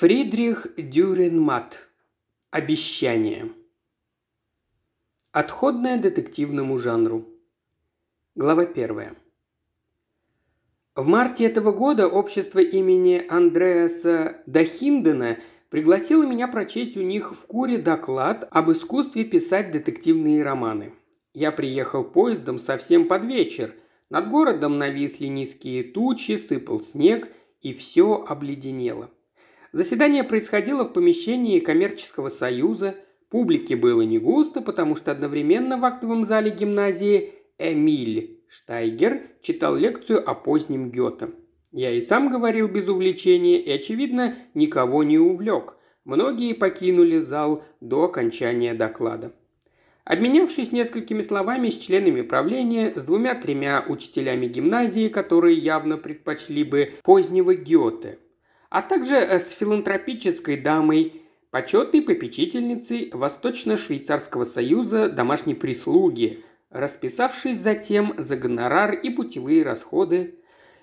Фридрих Дюренмат. Обещание. Отходное детективному жанру. Глава первая. В марте этого года общество имени Андреаса Дахиндена пригласило меня прочесть у них в Куре доклад об искусстве писать детективные романы. Я приехал поездом совсем под вечер. Над городом нависли низкие тучи, сыпал снег, и все обледенело – Заседание происходило в помещении коммерческого союза. Публики было не густо, потому что одновременно в актовом зале гимназии Эмиль Штайгер читал лекцию о позднем Гёте. Я и сам говорил без увлечения и, очевидно, никого не увлек. Многие покинули зал до окончания доклада. Обменявшись несколькими словами с членами правления, с двумя-тремя учителями гимназии, которые явно предпочли бы позднего Гёте – а также э, с филантропической дамой, почетной попечительницей Восточно-Швейцарского союза домашней прислуги, расписавшись затем за гонорар и путевые расходы,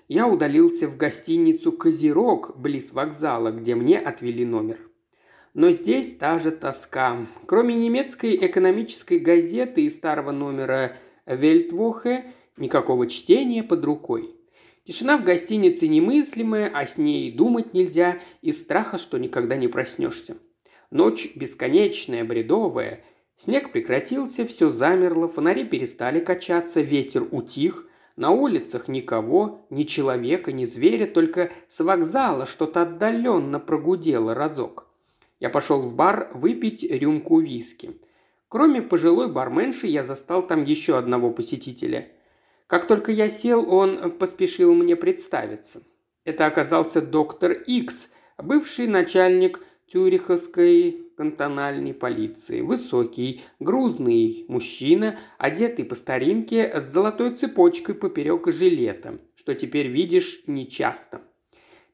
я удалился в гостиницу «Козерог» близ вокзала, где мне отвели номер. Но здесь та же тоска. Кроме немецкой экономической газеты и старого номера «Вельтвохе» никакого чтения под рукой. Тишина в гостинице немыслимая, а с ней думать нельзя из страха, что никогда не проснешься. Ночь бесконечная, бредовая. Снег прекратился, все замерло, фонари перестали качаться, ветер утих. На улицах никого, ни человека, ни зверя, только с вокзала что-то отдаленно прогудело разок. Я пошел в бар выпить рюмку виски. Кроме пожилой барменши, я застал там еще одного посетителя – как только я сел, он поспешил мне представиться. Это оказался доктор Икс, бывший начальник Тюриховской кантональной полиции. Высокий, грузный мужчина, одетый по старинке с золотой цепочкой поперек жилета, что теперь видишь нечасто.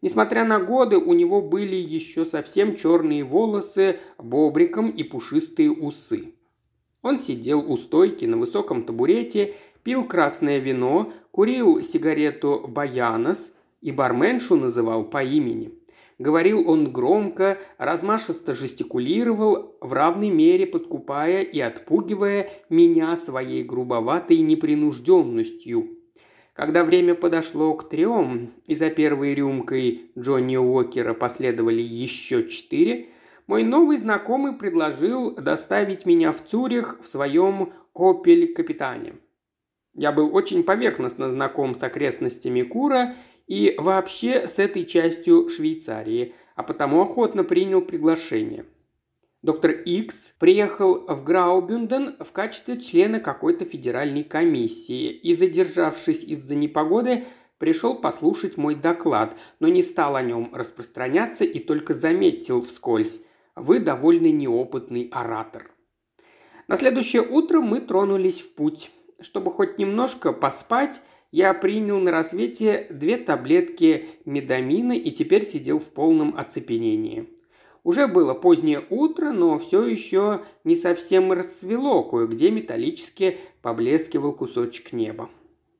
Несмотря на годы, у него были еще совсем черные волосы, бобриком и пушистые усы. Он сидел у стойки на высоком табурете пил красное вино, курил сигарету «Баянос» и барменшу называл по имени. Говорил он громко, размашисто жестикулировал, в равной мере подкупая и отпугивая меня своей грубоватой непринужденностью. Когда время подошло к трем, и за первой рюмкой Джонни Уокера последовали еще четыре, мой новый знакомый предложил доставить меня в Цюрих в своем «Опель-капитане». Я был очень поверхностно знаком с окрестностями Кура и вообще с этой частью Швейцарии, а потому охотно принял приглашение. Доктор Икс приехал в Граубюнден в качестве члена какой-то федеральной комиссии и, задержавшись из-за непогоды, пришел послушать мой доклад, но не стал о нем распространяться и только заметил вскользь. Вы довольно неопытный оратор. На следующее утро мы тронулись в путь. Чтобы хоть немножко поспать, я принял на рассвете две таблетки медамина и теперь сидел в полном оцепенении. Уже было позднее утро, но все еще не совсем расцвело, кое-где металлически поблескивал кусочек неба.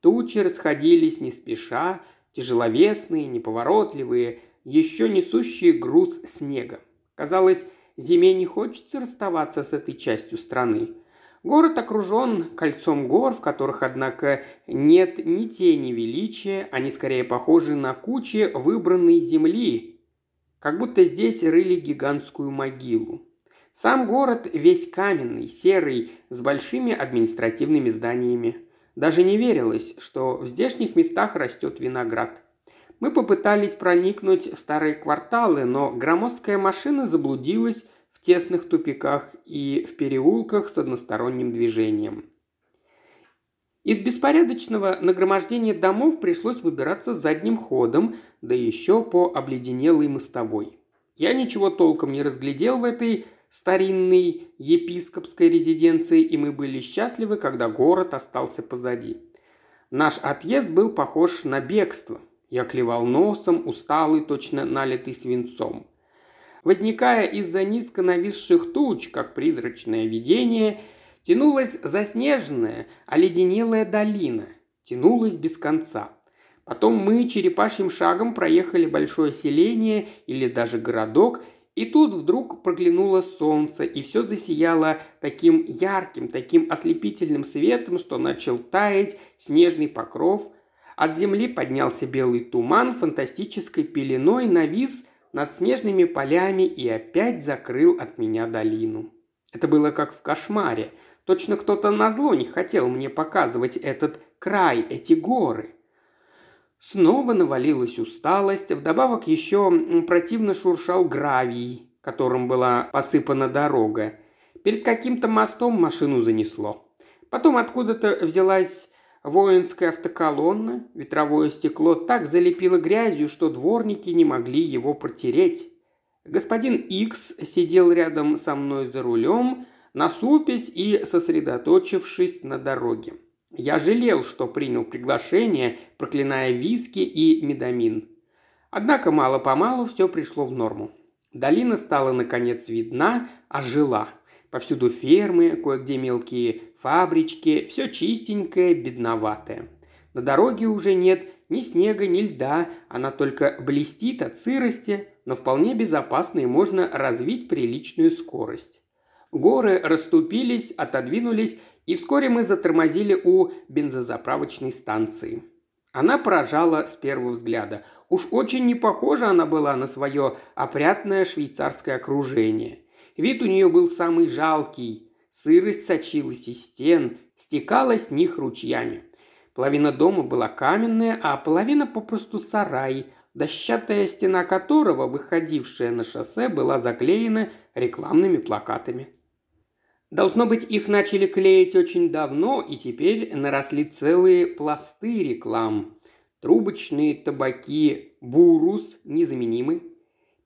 Тучи расходились не спеша, тяжеловесные, неповоротливые, еще несущие груз снега. Казалось, зиме не хочется расставаться с этой частью страны. Город окружен кольцом гор, в которых, однако, нет ни тени величия, они скорее похожи на кучи выбранной земли, как будто здесь рыли гигантскую могилу. Сам город весь каменный, серый, с большими административными зданиями. Даже не верилось, что в здешних местах растет виноград. Мы попытались проникнуть в старые кварталы, но громоздкая машина заблудилась тесных тупиках и в переулках с односторонним движением. Из беспорядочного нагромождения домов пришлось выбираться задним ходом, да еще по обледенелой мостовой. Я ничего толком не разглядел в этой старинной епископской резиденции, и мы были счастливы, когда город остался позади. Наш отъезд был похож на бегство. Я клевал носом, усталый, точно налитый свинцом. Возникая из-за низко нависших туч, как призрачное видение, тянулась заснеженная, оледенелая долина. Тянулась без конца. Потом мы черепашьим шагом проехали большое селение или даже городок, и тут вдруг проглянуло солнце, и все засияло таким ярким, таким ослепительным светом, что начал таять снежный покров. От земли поднялся белый туман, фантастической пеленой навис над снежными полями и опять закрыл от меня долину. Это было как в кошмаре. Точно кто-то назло не хотел мне показывать этот край, эти горы. Снова навалилась усталость, вдобавок еще противно шуршал гравий, которым была посыпана дорога. Перед каким-то мостом машину занесло. Потом откуда-то взялась воинская автоколонна, ветровое стекло так залепило грязью, что дворники не могли его протереть. Господин Икс сидел рядом со мной за рулем, насупясь и сосредоточившись на дороге. Я жалел, что принял приглашение, проклиная виски и медамин. Однако мало-помалу все пришло в норму. Долина стала наконец видна, ожила. Повсюду фермы, кое-где мелкие фабрички, все чистенькое, бедноватое. На дороге уже нет ни снега, ни льда, она только блестит от сырости, но вполне безопасно и можно развить приличную скорость. Горы расступились, отодвинулись и вскоре мы затормозили у бензозаправочной станции. Она поражала с первого взгляда. Уж очень не похожа она была на свое опрятное швейцарское окружение. Вид у нее был самый жалкий. Сырость сочилась из стен, стекала с них ручьями. Половина дома была каменная, а половина попросту сарай, дощатая стена которого, выходившая на шоссе, была заклеена рекламными плакатами. Должно быть, их начали клеить очень давно, и теперь наросли целые пласты реклам. Трубочные табаки «Бурус» незаменимы.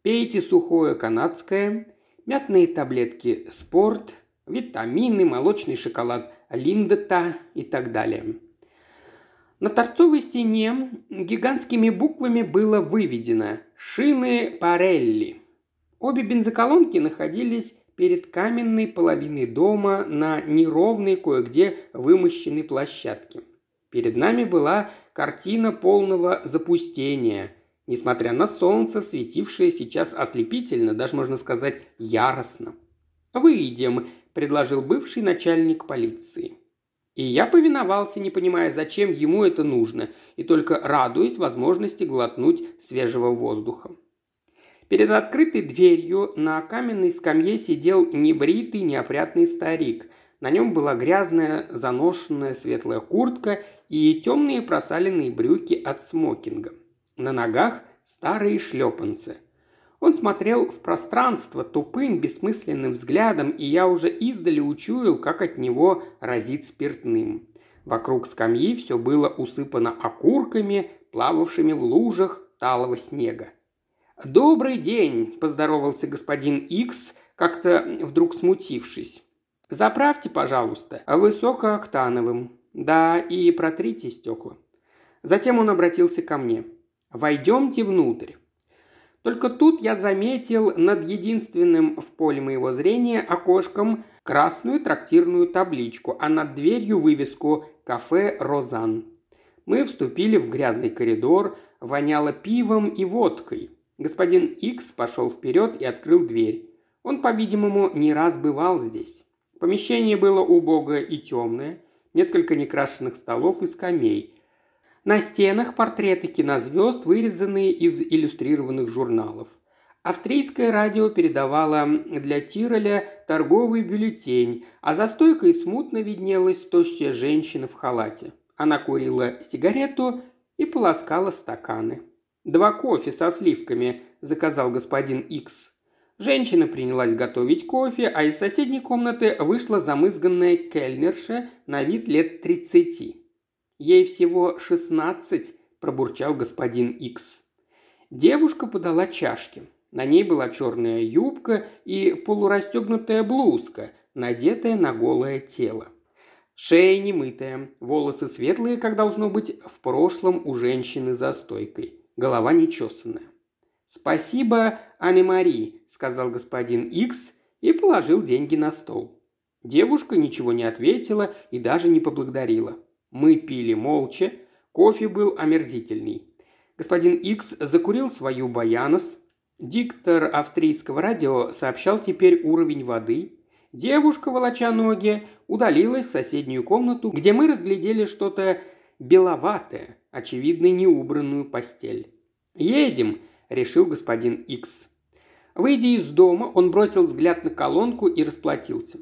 Пейте сухое канадское, мятные таблетки «Спорт», витамины, молочный шоколад «Линдета» и так далее. На торцовой стене гигантскими буквами было выведено «Шины Парелли». Обе бензоколонки находились перед каменной половиной дома на неровной кое-где вымощенной площадке. Перед нами была картина полного запустения, несмотря на солнце, светившее сейчас ослепительно, даже можно сказать яростно. «Выйдем», – предложил бывший начальник полиции. И я повиновался, не понимая, зачем ему это нужно, и только радуясь возможности глотнуть свежего воздуха. Перед открытой дверью на каменной скамье сидел небритый, неопрятный старик. На нем была грязная, заношенная светлая куртка и темные просаленные брюки от смокинга. На ногах старые шлепанцы. Он смотрел в пространство тупым, бессмысленным взглядом, и я уже издали учуял, как от него разит спиртным. Вокруг скамьи все было усыпано окурками, плававшими в лужах талого снега. «Добрый день!» – поздоровался господин Икс, как-то вдруг смутившись. «Заправьте, пожалуйста, высокооктановым. Да, и протрите стекла». Затем он обратился ко мне. «Войдемте внутрь». Только тут я заметил над единственным в поле моего зрения окошком красную трактирную табличку, а над дверью вывеску «Кафе Розан». Мы вступили в грязный коридор, воняло пивом и водкой – Господин Икс пошел вперед и открыл дверь. Он, по-видимому, не раз бывал здесь. Помещение было убогое и темное, несколько некрашенных столов и скамей. На стенах портреты кинозвезд, вырезанные из иллюстрированных журналов. Австрийское радио передавало для Тироля торговый бюллетень, а за стойкой смутно виднелась тощая женщина в халате. Она курила сигарету и полоскала стаканы. «Два кофе со сливками», – заказал господин Икс. Женщина принялась готовить кофе, а из соседней комнаты вышла замызганная кельнерша на вид лет тридцати. «Ей всего шестнадцать», – пробурчал господин Икс. Девушка подала чашки. На ней была черная юбка и полурастегнутая блузка, надетая на голое тело. Шея немытая, волосы светлые, как должно быть в прошлом у женщины за стойкой голова нечесанная. «Спасибо, Анне-Мари», – сказал господин Икс и положил деньги на стол. Девушка ничего не ответила и даже не поблагодарила. Мы пили молча. Кофе был омерзительный. Господин Икс закурил свою баянос. Диктор австрийского радио сообщал теперь уровень воды. Девушка, волоча ноги, удалилась в соседнюю комнату, где мы разглядели что-то беловатое, очевидно, неубранную постель. «Едем», – решил господин Икс. Выйдя из дома, он бросил взгляд на колонку и расплатился.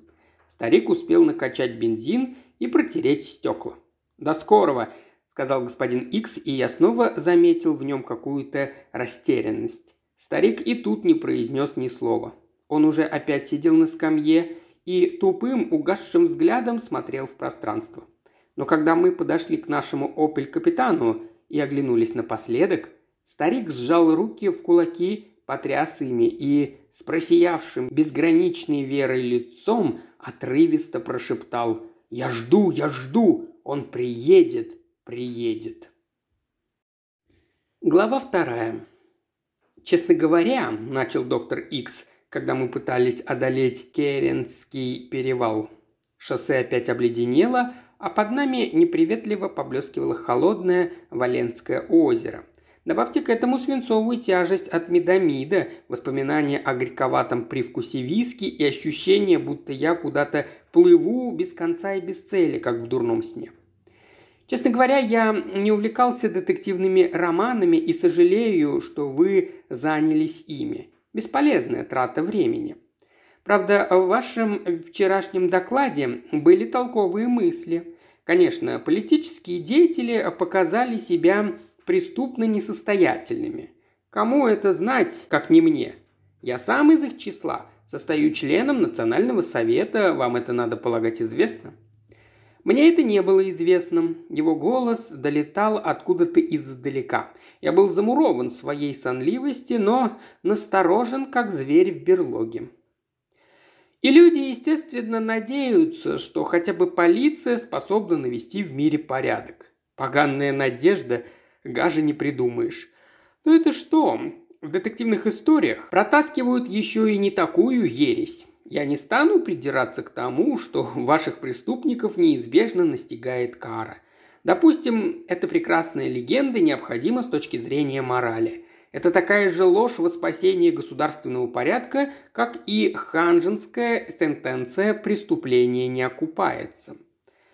Старик успел накачать бензин и протереть стекла. «До скорого!» – сказал господин Икс, и я снова заметил в нем какую-то растерянность. Старик и тут не произнес ни слова. Он уже опять сидел на скамье и тупым, угасшим взглядом смотрел в пространство. Но когда мы подошли к нашему «Опель-капитану» и оглянулись напоследок, старик сжал руки в кулаки потряс ими и с просиявшим безграничной верой лицом отрывисто прошептал «Я жду, я жду! Он приедет, приедет!» Глава вторая. Честно говоря, начал доктор Икс, когда мы пытались одолеть Керенский перевал. Шоссе опять обледенело, а под нами неприветливо поблескивало холодное Валенское озеро – Добавьте к этому свинцовую тяжесть от медамида, воспоминания о горьковатом привкусе виски и ощущение, будто я куда-то плыву без конца и без цели, как в дурном сне. Честно говоря, я не увлекался детективными романами и сожалею, что вы занялись ими. Бесполезная трата времени. Правда, в вашем вчерашнем докладе были толковые мысли. Конечно, политические деятели показали себя преступно несостоятельными. Кому это знать, как не мне? Я сам из их числа, состою членом Национального совета, вам это, надо полагать, известно. Мне это не было известным. Его голос долетал откуда-то издалека. Я был замурован своей сонливости, но насторожен, как зверь в берлоге. И люди, естественно, надеются, что хотя бы полиция способна навести в мире порядок. Поганная надежда Гаже не придумаешь. Но это что? В детективных историях протаскивают еще и не такую ересь. Я не стану придираться к тому, что ваших преступников неизбежно настигает кара. Допустим, эта прекрасная легенда необходима с точки зрения морали. Это такая же ложь во спасение государственного порядка, как и ханжинская сентенция «преступление не окупается».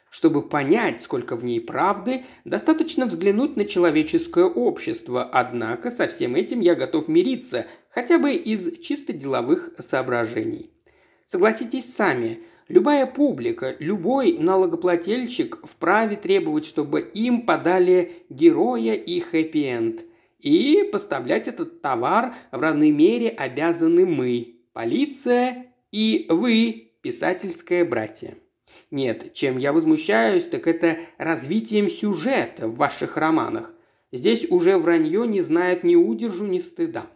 Чтобы понять, сколько в ней правды, достаточно взглянуть на человеческое общество, однако со всем этим я готов мириться, хотя бы из чисто деловых соображений. Согласитесь сами, любая публика, любой налогоплательщик вправе требовать, чтобы им подали героя и хэппи-энд. И поставлять этот товар в равной мере обязаны мы, полиция и вы, писательское братья. Нет, чем я возмущаюсь, так это развитием сюжета в ваших романах. Здесь уже вранье не знает ни удержу, ни стыда.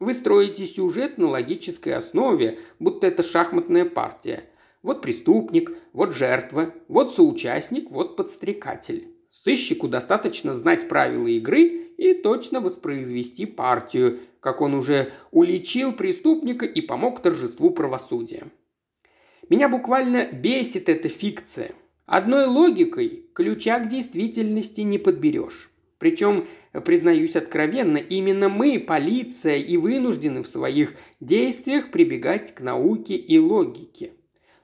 Вы строите сюжет на логической основе, будто это шахматная партия. Вот преступник, вот жертва, вот соучастник, вот подстрекатель. Сыщику достаточно знать правила игры и точно воспроизвести партию, как он уже уличил преступника и помог торжеству правосудия. Меня буквально бесит эта фикция. Одной логикой ключа к действительности не подберешь. Причем, признаюсь откровенно, именно мы, полиция, и вынуждены в своих действиях прибегать к науке и логике.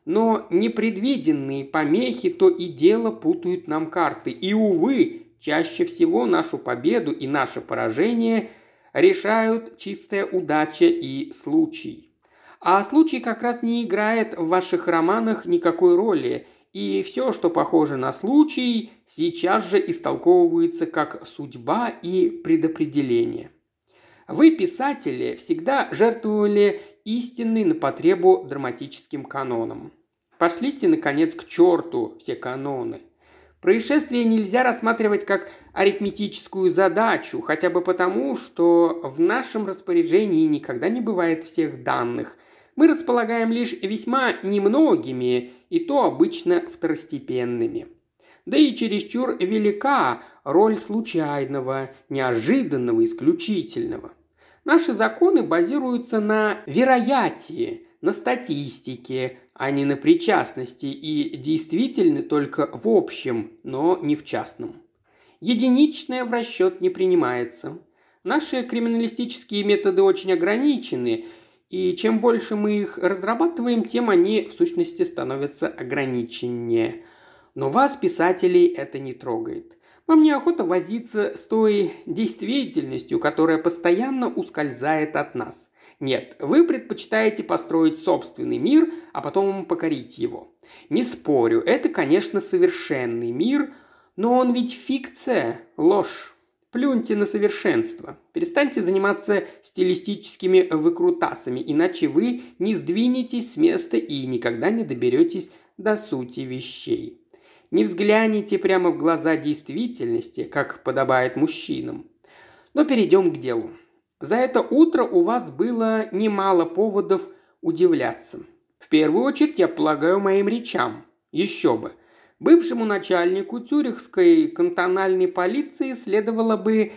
Но непредвиденные помехи то и дело путают нам карты. И, увы, чаще всего нашу победу и наше поражение решают чистая удача и случай. А случай как раз не играет в ваших романах никакой роли, и все, что похоже на случай, сейчас же истолковывается как судьба и предопределение. Вы, писатели, всегда жертвовали истинной на потребу драматическим канонам. Пошлите, наконец, к черту все каноны. Происшествие нельзя рассматривать как арифметическую задачу, хотя бы потому, что в нашем распоряжении никогда не бывает всех данных – мы располагаем лишь весьма немногими, и то обычно второстепенными. Да и чересчур велика роль случайного, неожиданного, исключительного. Наши законы базируются на вероятии, на статистике, а не на причастности и действительны только в общем, но не в частном. единичное в расчет не принимается. Наши криминалистические методы очень ограничены, и чем больше мы их разрабатываем, тем они в сущности становятся ограниченнее. Но вас, писателей, это не трогает. Вам неохота возиться с той действительностью, которая постоянно ускользает от нас. Нет, вы предпочитаете построить собственный мир, а потом покорить его. Не спорю, это, конечно, совершенный мир, но он ведь фикция, ложь. Плюньте на совершенство. Перестаньте заниматься стилистическими выкрутасами, иначе вы не сдвинетесь с места и никогда не доберетесь до сути вещей. Не взгляните прямо в глаза действительности, как подобает мужчинам. Но перейдем к делу. За это утро у вас было немало поводов удивляться. В первую очередь, я полагаю, моим речам. Еще бы. Бывшему начальнику Тюрихской кантональной полиции следовало бы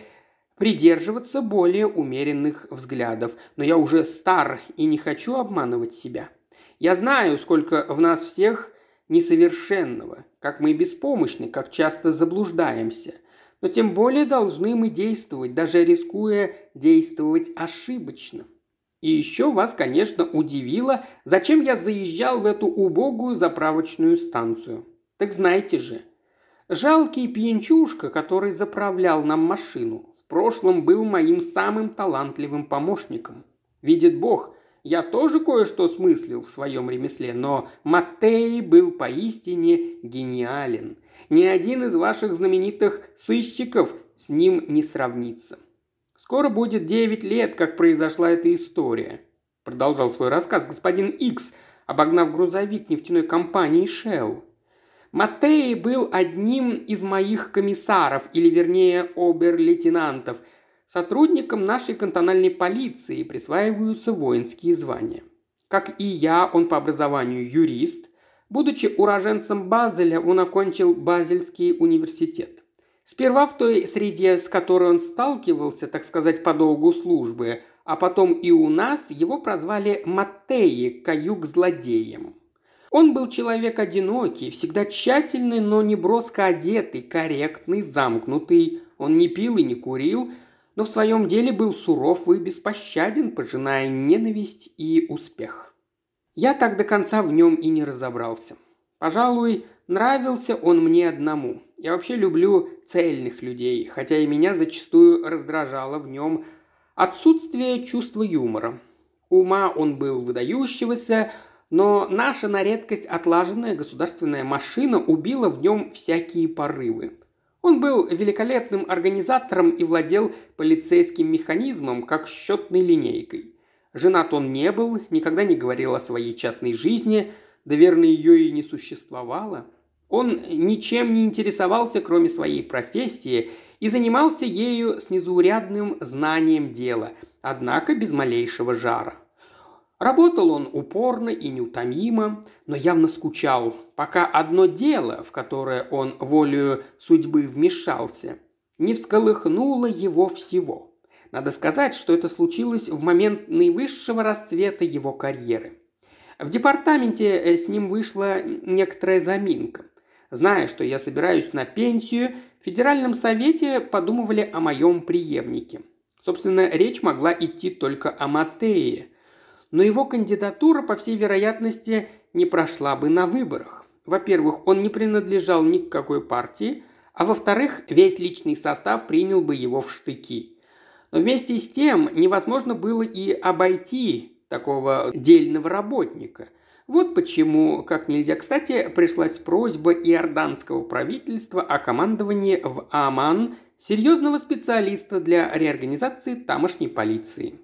придерживаться более умеренных взглядов, но я уже стар и не хочу обманывать себя. Я знаю, сколько в нас всех несовершенного, как мы беспомощны, как часто заблуждаемся. Но тем более должны мы действовать, даже рискуя действовать ошибочно. И еще вас, конечно, удивило, зачем я заезжал в эту убогую заправочную станцию. Так знаете же, жалкий пьянчушка, который заправлял нам машину, в прошлом был моим самым талантливым помощником. Видит Бог, я тоже кое-что смыслил в своем ремесле, но Маттей был поистине гениален. Ни один из ваших знаменитых сыщиков с ним не сравнится. Скоро будет девять лет, как произошла эта история. Продолжал свой рассказ господин Икс, обогнав грузовик нефтяной компании Shell. Матей был одним из моих комиссаров, или вернее обер-лейтенантов. Сотрудникам нашей кантональной полиции присваиваются воинские звания. Как и я, он по образованию юрист. Будучи уроженцем Базеля, он окончил Базельский университет. Сперва в той среде, с которой он сталкивался, так сказать, по долгу службы, а потом и у нас его прозвали Маттеи, каюк-злодеем. Он был человек одинокий, всегда тщательный, но не броско одетый, корректный, замкнутый. Он не пил и не курил, но в своем деле был суров и беспощаден, пожиная ненависть и успех. Я так до конца в нем и не разобрался. Пожалуй, нравился он мне одному. Я вообще люблю цельных людей, хотя и меня зачастую раздражало в нем отсутствие чувства юмора. Ума он был выдающегося, но наша на редкость отлаженная государственная машина убила в нем всякие порывы. Он был великолепным организатором и владел полицейским механизмом, как счетной линейкой. Женат он не был, никогда не говорил о своей частной жизни, да верно ее и не существовало. Он ничем не интересовался, кроме своей профессии, и занимался ею с незаурядным знанием дела, однако без малейшего жара. Работал он упорно и неутомимо, но явно скучал, пока одно дело, в которое он волею судьбы вмешался, не всколыхнуло его всего. Надо сказать, что это случилось в момент наивысшего расцвета его карьеры. В департаменте э, с ним вышла некоторая заминка. Зная, что я собираюсь на пенсию, в Федеральном совете подумывали о моем преемнике. Собственно, речь могла идти только о Матее – но его кандидатура, по всей вероятности, не прошла бы на выборах. Во-первых, он не принадлежал ни к какой партии, а во-вторых, весь личный состав принял бы его в штыки. Но вместе с тем невозможно было и обойти такого дельного работника. Вот почему, как нельзя кстати, пришлась просьба иорданского правительства о командовании в Аман серьезного специалиста для реорганизации тамошней полиции.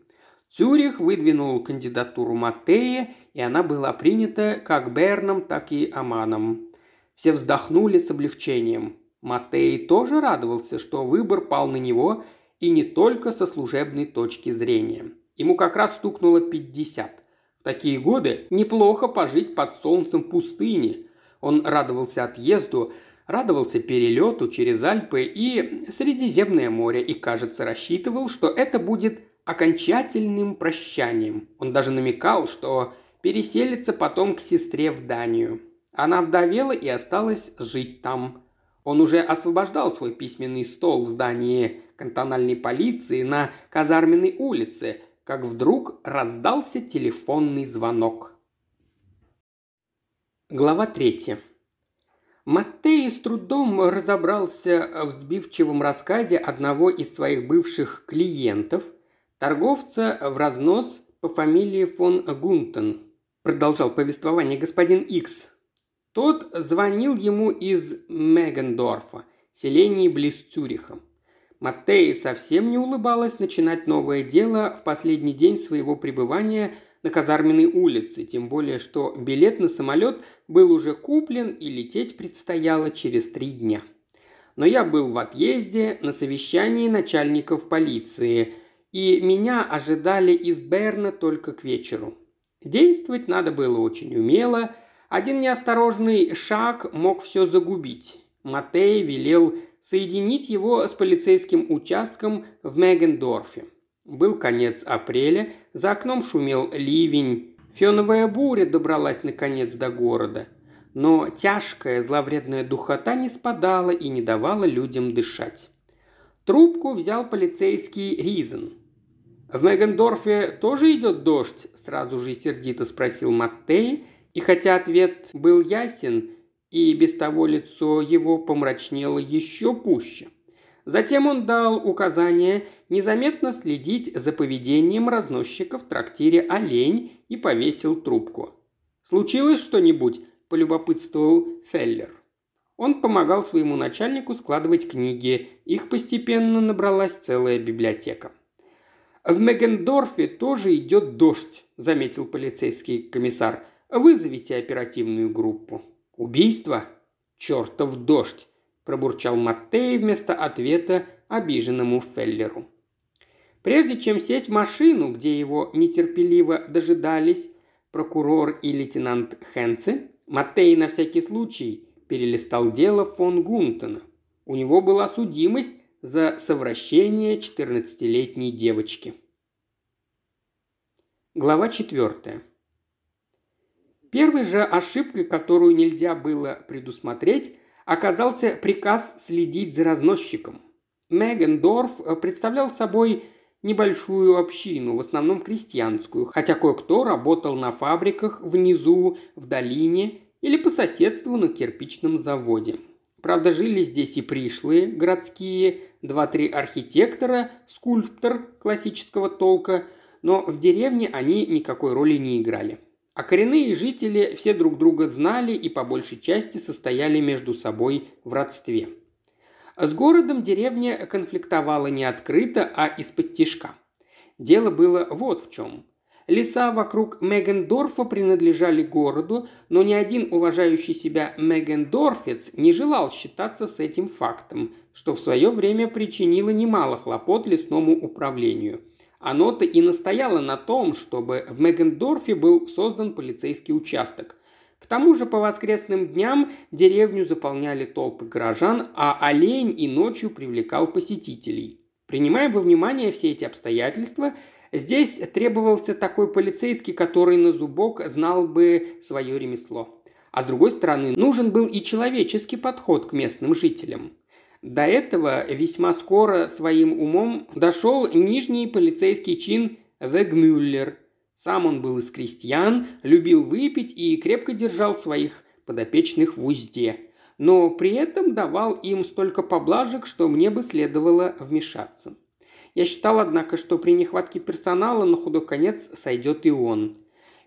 Цюрих выдвинул кандидатуру Матея, и она была принята как Берном, так и Аманом. Все вздохнули с облегчением. Матей тоже радовался, что выбор пал на него, и не только со служебной точки зрения. Ему как раз стукнуло 50. В такие годы неплохо пожить под солнцем пустыни. Он радовался отъезду, радовался перелету через Альпы и Средиземное море и, кажется, рассчитывал, что это будет окончательным прощанием. Он даже намекал, что переселится потом к сестре в Данию. Она вдовела и осталась жить там. Он уже освобождал свой письменный стол в здании кантональной полиции на Казарменной улице, как вдруг раздался телефонный звонок. Глава третья. Маттей с трудом разобрался в сбивчивом рассказе одного из своих бывших клиентов, торговца в разнос по фамилии фон Гунтен. Продолжал повествование господин Икс. Тот звонил ему из Мегендорфа, селении близ Цюриха. Маттей совсем не улыбалась начинать новое дело в последний день своего пребывания – на казарменной улице, тем более, что билет на самолет был уже куплен и лететь предстояло через три дня. Но я был в отъезде на совещании начальников полиции, и меня ожидали из Берна только к вечеру. Действовать надо было очень умело, один неосторожный шаг мог все загубить. Матей велел соединить его с полицейским участком в Мегендорфе. Был конец апреля, за окном шумел ливень, феновая буря добралась наконец до города. Но тяжкая зловредная духота не спадала и не давала людям дышать. Трубку взял полицейский Ризен. «В Мегендорфе тоже идет дождь?» – сразу же сердито спросил Маттей, и хотя ответ был ясен, и без того лицо его помрачнело еще пуще – Затем он дал указание незаметно следить за поведением разносчика в трактире «Олень» и повесил трубку. «Случилось что-нибудь?» – полюбопытствовал Феллер. Он помогал своему начальнику складывать книги. Их постепенно набралась целая библиотека. «В Мегендорфе тоже идет дождь», – заметил полицейский комиссар. «Вызовите оперативную группу». «Убийство? Чертов дождь! пробурчал Маттей вместо ответа обиженному Феллеру. Прежде чем сесть в машину, где его нетерпеливо дожидались прокурор и лейтенант Хенце, Маттей на всякий случай перелистал дело фон Гунтона. У него была судимость за совращение 14-летней девочки. Глава 4. Первой же ошибкой, которую нельзя было предусмотреть, оказался приказ следить за разносчиком. Мегендорф э, представлял собой небольшую общину, в основном крестьянскую, хотя кое-кто работал на фабриках внизу, в долине или по соседству на кирпичном заводе. Правда, жили здесь и пришлые, городские, два-три архитектора, скульптор классического толка, но в деревне они никакой роли не играли. А коренные жители все друг друга знали и по большей части состояли между собой в родстве. С городом деревня конфликтовала не открыто, а из-под тишка. Дело было вот в чем. Леса вокруг Мегендорфа принадлежали городу, но ни один уважающий себя Мегендорфец не желал считаться с этим фактом, что в свое время причинило немало хлопот лесному управлению – оно-то и настояло на том, чтобы в Мегендорфе был создан полицейский участок. К тому же по воскресным дням деревню заполняли толпы горожан, а олень и ночью привлекал посетителей. Принимая во внимание все эти обстоятельства, здесь требовался такой полицейский, который на зубок знал бы свое ремесло. А с другой стороны, нужен был и человеческий подход к местным жителям. До этого весьма скоро своим умом дошел нижний полицейский чин Вегмюллер. Сам он был из крестьян, любил выпить и крепко держал своих подопечных в узде. Но при этом давал им столько поблажек, что мне бы следовало вмешаться. Я считал, однако, что при нехватке персонала на худой конец сойдет и он.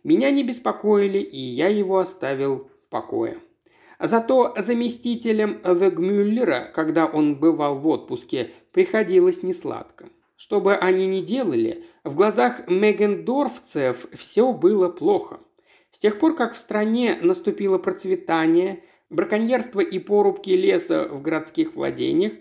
Меня не беспокоили, и я его оставил в покое. Зато заместителем Вегмюллера, когда он бывал в отпуске, приходилось несладко. Что бы они ни делали, в глазах мегендорфцев все было плохо. С тех пор, как в стране наступило процветание, браконьерство и порубки леса в городских владениях,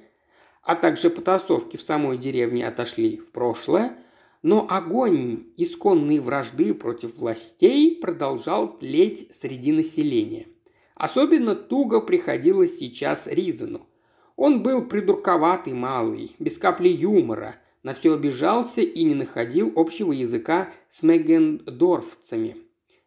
а также потасовки в самой деревне отошли в прошлое, но огонь исконной вражды против властей продолжал тлеть среди населения. Особенно туго приходилось сейчас Ризану. Он был придурковатый малый, без капли юмора, на все обижался и не находил общего языка с мегендорфцами,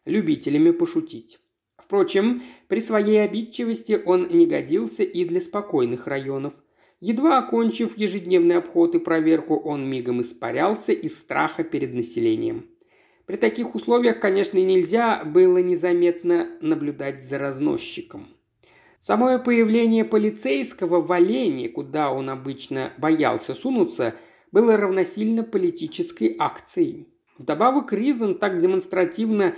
любителями пошутить. Впрочем, при своей обидчивости он не годился и для спокойных районов. Едва окончив ежедневный обход и проверку, он мигом испарялся из страха перед населением. При таких условиях, конечно, нельзя было незаметно наблюдать за разносчиком. Самое появление полицейского в Олене, куда он обычно боялся сунуться, было равносильно политической акцией. Вдобавок Ризен так демонстративно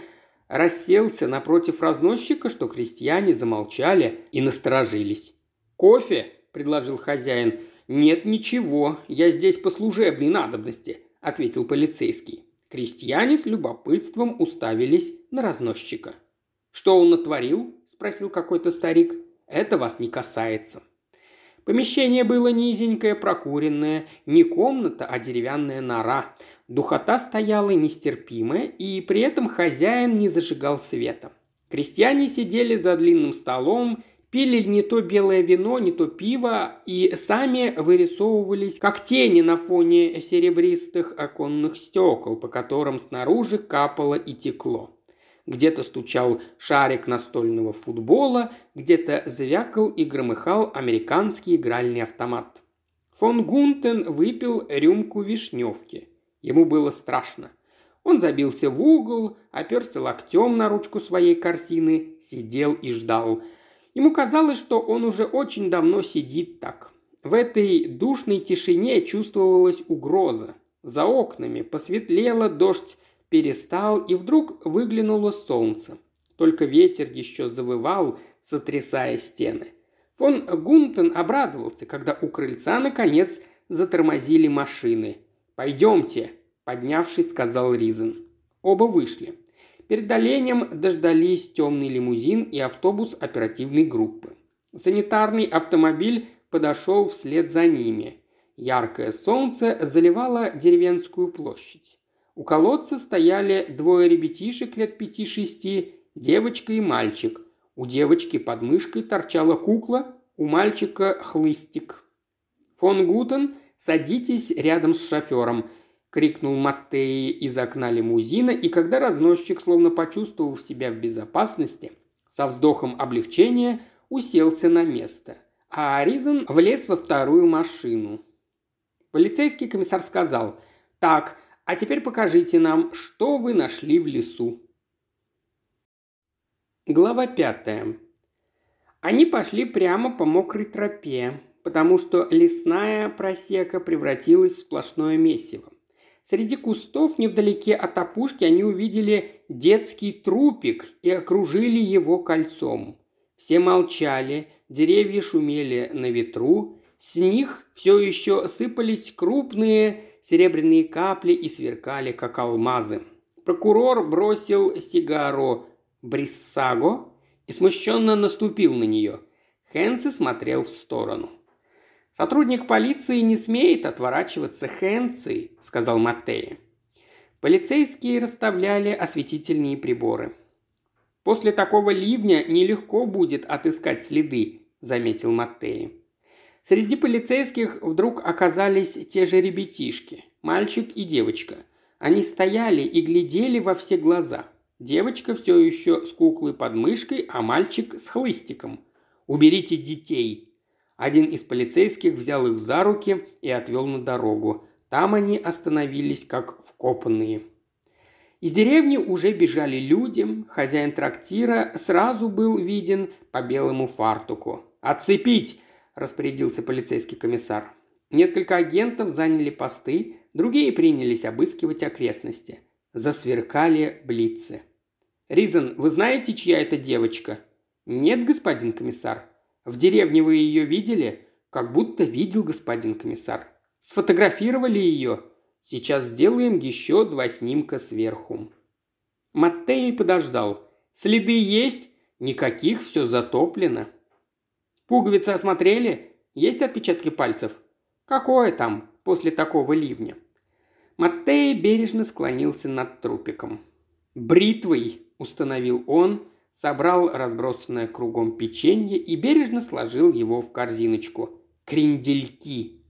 расселся напротив разносчика, что крестьяне замолчали и насторожились. «Кофе?» – предложил хозяин. «Нет ничего, я здесь по служебной надобности», – ответил полицейский. Крестьяне с любопытством уставились на разносчика. «Что он натворил?» – спросил какой-то старик. «Это вас не касается». Помещение было низенькое, прокуренное, не комната, а деревянная нора. Духота стояла нестерпимая, и при этом хозяин не зажигал света. Крестьяне сидели за длинным столом, пили не то белое вино, не то пиво, и сами вырисовывались, как тени на фоне серебристых оконных стекол, по которым снаружи капало и текло. Где-то стучал шарик настольного футбола, где-то звякал и громыхал американский игральный автомат. Фон Гунтен выпил рюмку вишневки – Ему было страшно. Он забился в угол, оперся локтем на ручку своей корзины, сидел и ждал. Ему казалось, что он уже очень давно сидит так. В этой душной тишине чувствовалась угроза. За окнами посветлело, дождь перестал, и вдруг выглянуло солнце. Только ветер еще завывал, сотрясая стены. Фон Гунтен обрадовался, когда у крыльца, наконец, затормозили машины. «Пойдемте», – поднявшись, сказал Ризен. Оба вышли. Перед оленем дождались темный лимузин и автобус оперативной группы. Санитарный автомобиль подошел вслед за ними. Яркое солнце заливало деревенскую площадь. У колодца стояли двое ребятишек лет пяти-шести, девочка и мальчик. У девочки под мышкой торчала кукла, у мальчика хлыстик. Фон Гутен «Садитесь рядом с шофером», – крикнул Маттеи из окна лимузина, и когда разносчик, словно почувствовав себя в безопасности, со вздохом облегчения уселся на место, а Аризон влез во вторую машину. Полицейский комиссар сказал, «Так, а теперь покажите нам, что вы нашли в лесу». Глава пятая. Они пошли прямо по мокрой тропе, потому что лесная просека превратилась в сплошное месиво. Среди кустов невдалеке от опушки они увидели детский трупик и окружили его кольцом. Все молчали, деревья шумели на ветру, с них все еще сыпались крупные серебряные капли и сверкали, как алмазы. Прокурор бросил сигару Бриссаго и смущенно наступил на нее. Хэнси смотрел в сторону. «Сотрудник полиции не смеет отворачиваться Хэнси», – сказал Маттея. Полицейские расставляли осветительные приборы. «После такого ливня нелегко будет отыскать следы», – заметил Маттея. Среди полицейских вдруг оказались те же ребятишки, мальчик и девочка. Они стояли и глядели во все глаза. Девочка все еще с куклой под мышкой, а мальчик с хлыстиком. «Уберите детей», один из полицейских взял их за руки и отвел на дорогу. Там они остановились как вкопанные. Из деревни уже бежали люди, хозяин трактира сразу был виден по белому фартуку. «Отцепить!» – распорядился полицейский комиссар. Несколько агентов заняли посты, другие принялись обыскивать окрестности. Засверкали блицы. «Ризен, вы знаете, чья это девочка?» «Нет, господин комиссар», в деревне вы ее видели? Как будто видел господин комиссар. Сфотографировали ее? Сейчас сделаем еще два снимка сверху. Маттей подождал. Следы есть? Никаких, все затоплено. Пуговицы осмотрели? Есть отпечатки пальцев? Какое там после такого ливня? Маттей бережно склонился над трупиком. «Бритвой», – установил он, собрал разбросанное кругом печенье и бережно сложил его в корзиночку. Крендельки.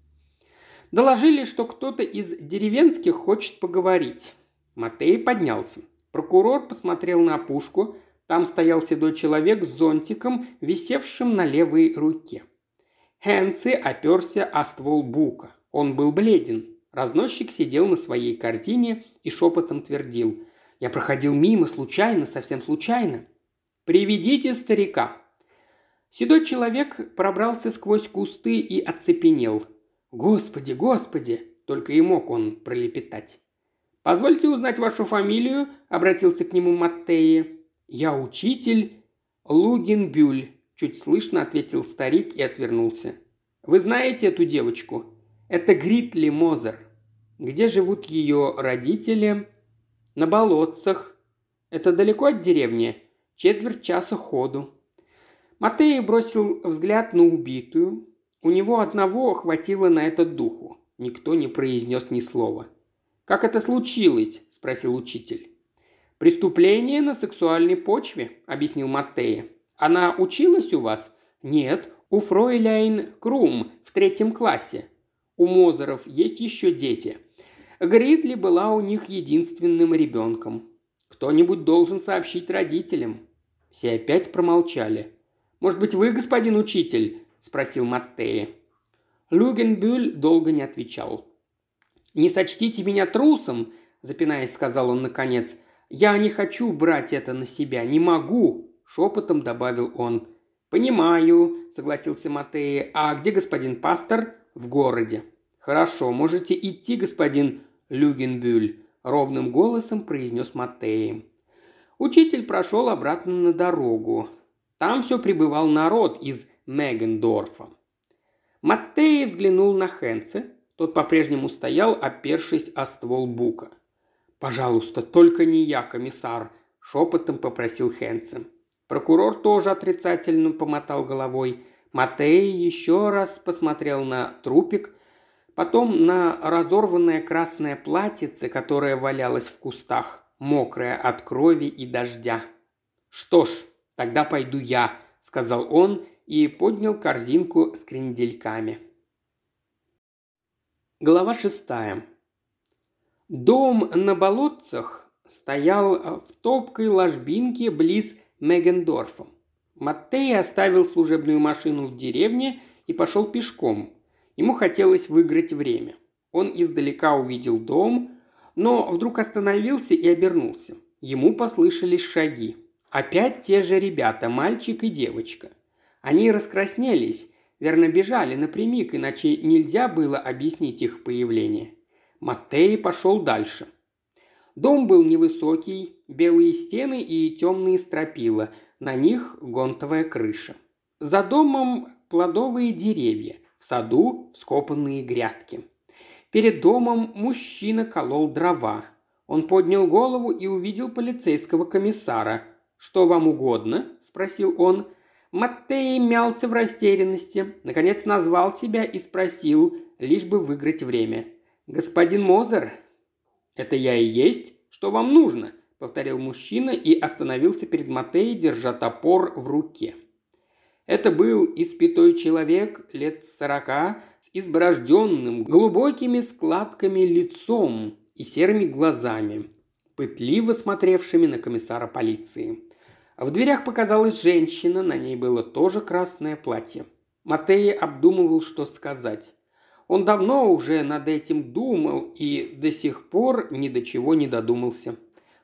Доложили, что кто-то из деревенских хочет поговорить. Матей поднялся. Прокурор посмотрел на опушку. Там стоял седой человек с зонтиком, висевшим на левой руке. Хэнси оперся о ствол бука. Он был бледен. Разносчик сидел на своей корзине и шепотом твердил. «Я проходил мимо, случайно, совсем случайно». «Приведите старика». Седой человек пробрался сквозь кусты и оцепенел. «Господи, господи!» – только и мог он пролепетать. «Позвольте узнать вашу фамилию», – обратился к нему Маттеи. «Я учитель Лугенбюль», – чуть слышно ответил старик и отвернулся. «Вы знаете эту девочку? Это Гритли Мозер. Где живут ее родители?» «На болотцах. Это далеко от деревни? Четверть часа ходу». Матей бросил взгляд на убитую. У него одного хватило на это духу. Никто не произнес ни слова. «Как это случилось?» – спросил учитель. «Преступление на сексуальной почве», – объяснил Маттея. «Она училась у вас?» «Нет, у Фройляйн Крум в третьем классе. У Мозеров есть еще дети. Гридли была у них единственным ребенком. Кто-нибудь должен сообщить родителям». Все опять промолчали. «Может быть, вы, господин учитель?» – спросил Маттея. Люгенбюль долго не отвечал. «Не сочтите меня трусом», – запинаясь, сказал он наконец. «Я не хочу брать это на себя, не могу», – шепотом добавил он. «Понимаю», – согласился Матея. «А где господин пастор?» «В городе». «Хорошо, можете идти, господин Люгенбюль», – ровным голосом произнес Матея. Учитель прошел обратно на дорогу. Там все прибывал народ из Мегендорфа. Маттей взглянул на Хенце, тот по-прежнему стоял, опершись о ствол бука. «Пожалуйста, только не я, комиссар», – шепотом попросил Хенце. Прокурор тоже отрицательно помотал головой. Матей еще раз посмотрел на трупик, потом на разорванное красное платьице, которое валялось в кустах, мокрое от крови и дождя. «Что ж, тогда пойду я», – сказал он и поднял корзинку с крендельками. Глава шестая. Дом на болотцах стоял в топкой ложбинке близ Мегендорфа. Маттей оставил служебную машину в деревне и пошел пешком. Ему хотелось выиграть время. Он издалека увидел дом, но вдруг остановился и обернулся. Ему послышались шаги. Опять те же ребята, мальчик и девочка. Они раскраснелись Верно, бежали напрямик, иначе нельзя было объяснить их появление. Маттей пошел дальше. Дом был невысокий, белые стены и темные стропила, на них гонтовая крыша. За домом плодовые деревья, в саду вскопанные грядки. Перед домом мужчина колол дрова. Он поднял голову и увидел полицейского комиссара. «Что вам угодно?» – спросил он. Маттей мялся в растерянности, наконец назвал себя и спросил, лишь бы выиграть время. «Господин Мозер?» «Это я и есть? Что вам нужно?» – повторил мужчина и остановился перед Матеей, держа топор в руке. Это был испятой человек лет сорока с изборожденным, глубокими складками лицом и серыми глазами, пытливо смотревшими на комиссара полиции. В дверях показалась женщина, на ней было тоже красное платье. Матея обдумывал, что сказать. Он давно уже над этим думал и до сих пор ни до чего не додумался.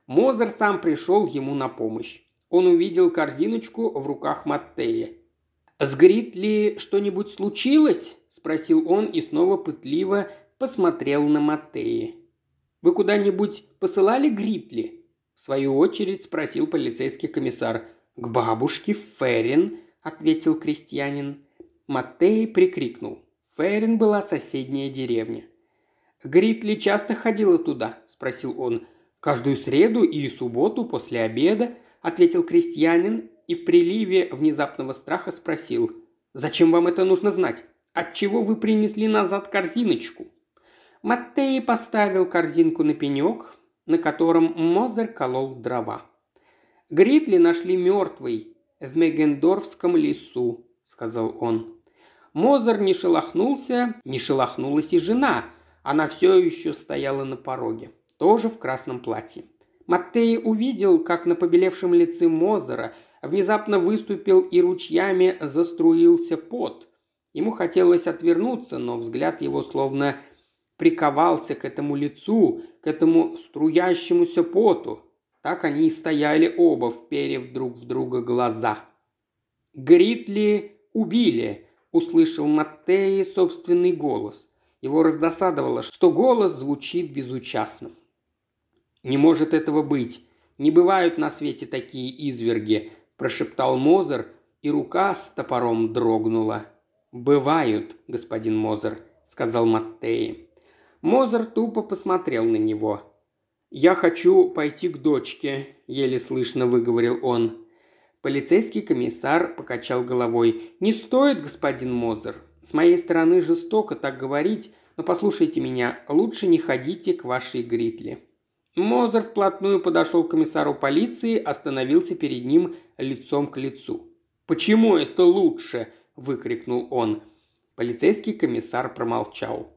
Мозер сам пришел ему на помощь. Он увидел корзиночку в руках Маттея. «С Гритли что-нибудь случилось?» – спросил он и снова пытливо посмотрел на Маттея. «Вы куда-нибудь посылали Гритли?» В свою очередь спросил полицейский комиссар. «К бабушке Феррин», – ответил крестьянин. Маттей прикрикнул. Феррин была соседняя деревня. «Гритли часто ходила туда?» – спросил он. «Каждую среду и субботу после обеда», – ответил крестьянин и в приливе внезапного страха спросил. «Зачем вам это нужно знать? Отчего вы принесли назад корзиночку?» Маттей поставил корзинку на пенек, на котором Мозер колол дрова. Гритли нашли мертвый в Мегендорфском лесу», – сказал он. Мозер не шелохнулся, не шелохнулась и жена. Она все еще стояла на пороге, тоже в красном платье. Маттей увидел, как на побелевшем лице Мозера внезапно выступил и ручьями заструился пот. Ему хотелось отвернуться, но взгляд его словно приковался к этому лицу, к этому струящемуся поту. Так они и стояли оба, вперев друг в друга глаза. «Гритли убили», – услышал Маттеи собственный голос. Его раздосадовало, что голос звучит безучастным. «Не может этого быть. Не бывают на свете такие изверги», – прошептал Мозер, и рука с топором дрогнула. «Бывают, господин Мозер», – сказал Маттеи. Мозер тупо посмотрел на него. «Я хочу пойти к дочке», – еле слышно выговорил он. Полицейский комиссар покачал головой. «Не стоит, господин Мозер. С моей стороны жестоко так говорить, но послушайте меня, лучше не ходите к вашей Гритли». Мозер вплотную подошел к комиссару полиции, остановился перед ним лицом к лицу. «Почему это лучше?» – выкрикнул он. Полицейский комиссар промолчал.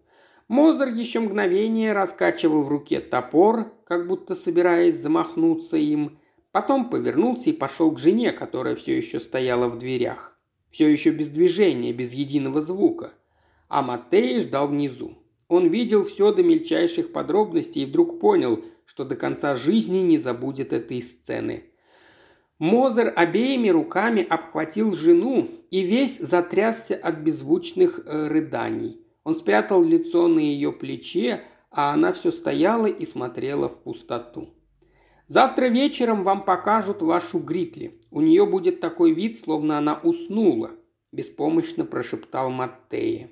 Мозер еще мгновение раскачивал в руке топор, как будто собираясь замахнуться им. Потом повернулся и пошел к жене, которая все еще стояла в дверях. Все еще без движения, без единого звука. А Матей ждал внизу. Он видел все до мельчайших подробностей и вдруг понял – что до конца жизни не забудет этой сцены. Мозер обеими руками обхватил жену и весь затрясся от беззвучных э, рыданий. Он спрятал лицо на ее плече, а она все стояла и смотрела в пустоту. «Завтра вечером вам покажут вашу Гритли. У нее будет такой вид, словно она уснула», – беспомощно прошептал Маттея.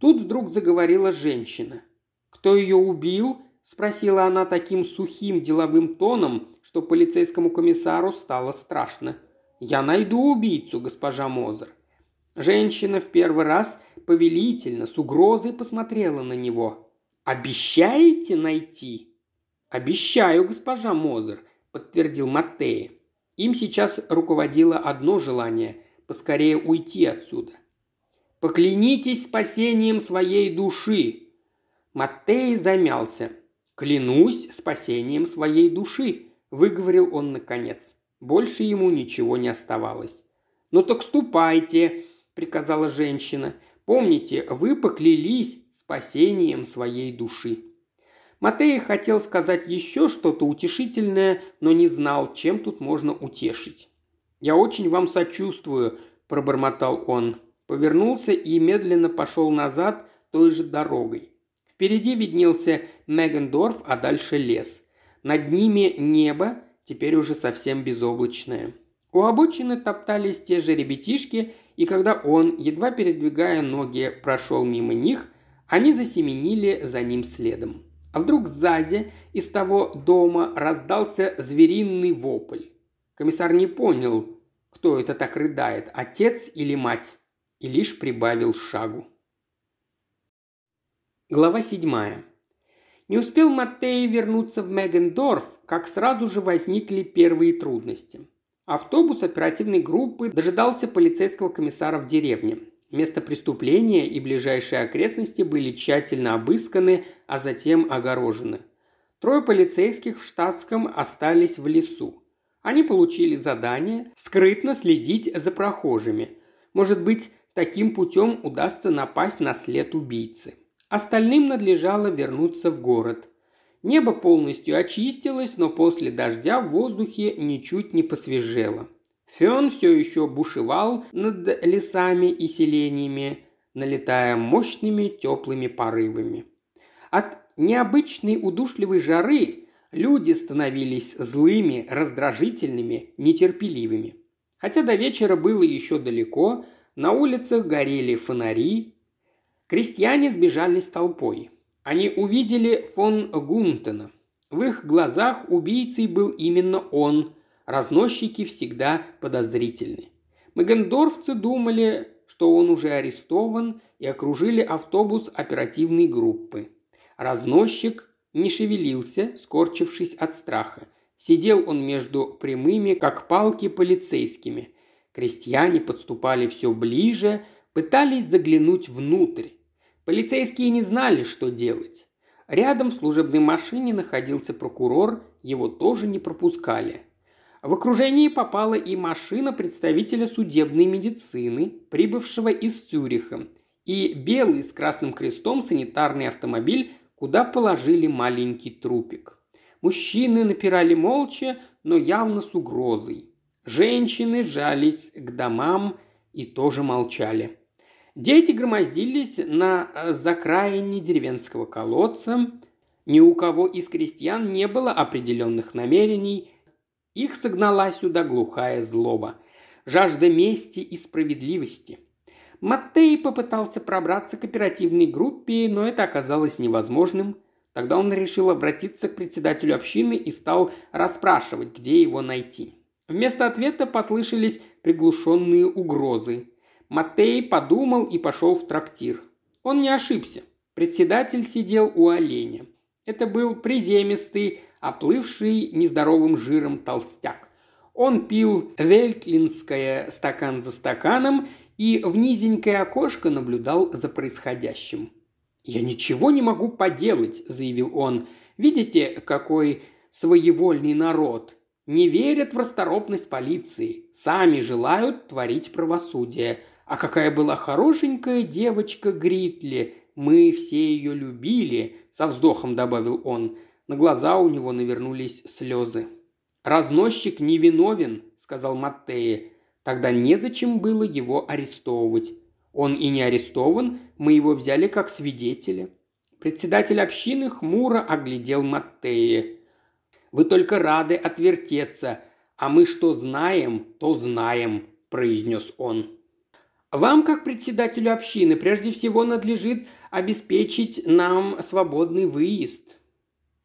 Тут вдруг заговорила женщина. «Кто ее убил?» Спросила она таким сухим деловым тоном, что полицейскому комиссару стало страшно. «Я найду убийцу, госпожа Мозер». Женщина в первый раз повелительно, с угрозой посмотрела на него. «Обещаете найти?» «Обещаю, госпожа Мозер», – подтвердил Маттея. Им сейчас руководило одно желание – поскорее уйти отсюда. «Поклянитесь спасением своей души!» Маттей замялся. «Клянусь спасением своей души», – выговорил он наконец. Больше ему ничего не оставалось. «Ну так ступайте», – приказала женщина. «Помните, вы поклялись спасением своей души». Матей хотел сказать еще что-то утешительное, но не знал, чем тут можно утешить. «Я очень вам сочувствую», – пробормотал он. Повернулся и медленно пошел назад той же дорогой. Впереди виднелся Мегендорф, а дальше лес. Над ними небо, теперь уже совсем безоблачное. У обочины топтались те же ребятишки, и когда он, едва передвигая ноги, прошел мимо них, они засеменили за ним следом. А вдруг сзади из того дома раздался звериный вопль. Комиссар не понял, кто это так рыдает, отец или мать, и лишь прибавил шагу. Глава 7. Не успел Маттей вернуться в Мегендорф, как сразу же возникли первые трудности. Автобус оперативной группы дожидался полицейского комиссара в деревне. Место преступления и ближайшие окрестности были тщательно обысканы, а затем огорожены. Трое полицейских в штатском остались в лесу. Они получили задание скрытно следить за прохожими. Может быть, таким путем удастся напасть на след убийцы. Остальным надлежало вернуться в город. Небо полностью очистилось, но после дождя в воздухе ничуть не посвежело. Фен все еще бушевал над лесами и селениями, налетая мощными теплыми порывами. От необычной удушливой жары люди становились злыми, раздражительными, нетерпеливыми. Хотя до вечера было еще далеко, на улицах горели фонари, Крестьяне сбежались толпой. Они увидели фон Гунтена. В их глазах убийцей был именно он. Разносчики всегда подозрительны. Магендорфцы думали, что он уже арестован и окружили автобус оперативной группы. Разносчик не шевелился, скорчившись от страха. Сидел он между прямыми, как палки, полицейскими. Крестьяне подступали все ближе, пытались заглянуть внутрь. Полицейские не знали, что делать. Рядом в служебной машине находился прокурор, его тоже не пропускали. В окружении попала и машина представителя судебной медицины, прибывшего из Цюриха, и белый с красным крестом санитарный автомобиль, куда положили маленький трупик. Мужчины напирали молча, но явно с угрозой. Женщины жались к домам и тоже молчали. Дети громоздились на закраине деревенского колодца. Ни у кого из крестьян не было определенных намерений. Их согнала сюда глухая злоба. Жажда мести и справедливости – Маттей попытался пробраться к оперативной группе, но это оказалось невозможным. Тогда он решил обратиться к председателю общины и стал расспрашивать, где его найти. Вместо ответа послышались приглушенные угрозы. Маттей подумал и пошел в трактир. Он не ошибся. Председатель сидел у оленя. Это был приземистый, оплывший нездоровым жиром толстяк. Он пил вельтлинское стакан за стаканом и в низенькое окошко наблюдал за происходящим. «Я ничего не могу поделать», – заявил он. «Видите, какой своевольный народ. Не верят в расторопность полиции. Сами желают творить правосудие. А какая была хорошенькая девочка Гритли. Мы все ее любили», – со вздохом добавил он. На глаза у него навернулись слезы. «Разносчик невиновен», – сказал Маттея. Тогда незачем было его арестовывать. Он и не арестован, мы его взяли как свидетеля. Председатель общины хмуро оглядел Маттея. «Вы только рады отвертеться, а мы что знаем, то знаем», – произнес он. «Вам, как председателю общины, прежде всего надлежит обеспечить нам свободный выезд».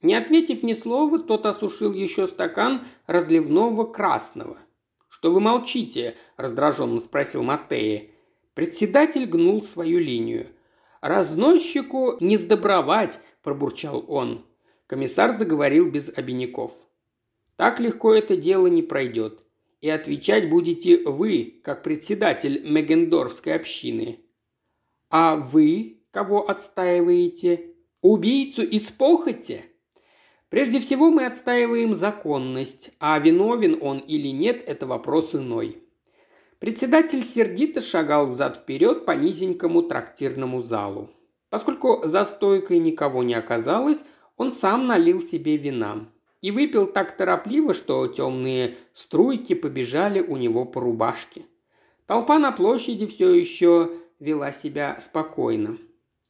Не ответив ни слова, тот осушил еще стакан разливного красного – «Что вы молчите?» – раздраженно спросил Матея. Председатель гнул свою линию. «Разносчику не сдобровать!» – пробурчал он. Комиссар заговорил без обиняков. «Так легко это дело не пройдет. И отвечать будете вы, как председатель Мегендорфской общины. А вы кого отстаиваете? Убийцу из похоти?» Прежде всего мы отстаиваем законность, а виновен он или нет – это вопрос иной. Председатель сердито шагал взад-вперед по низенькому трактирному залу. Поскольку за стойкой никого не оказалось, он сам налил себе вина. И выпил так торопливо, что темные струйки побежали у него по рубашке. Толпа на площади все еще вела себя спокойно.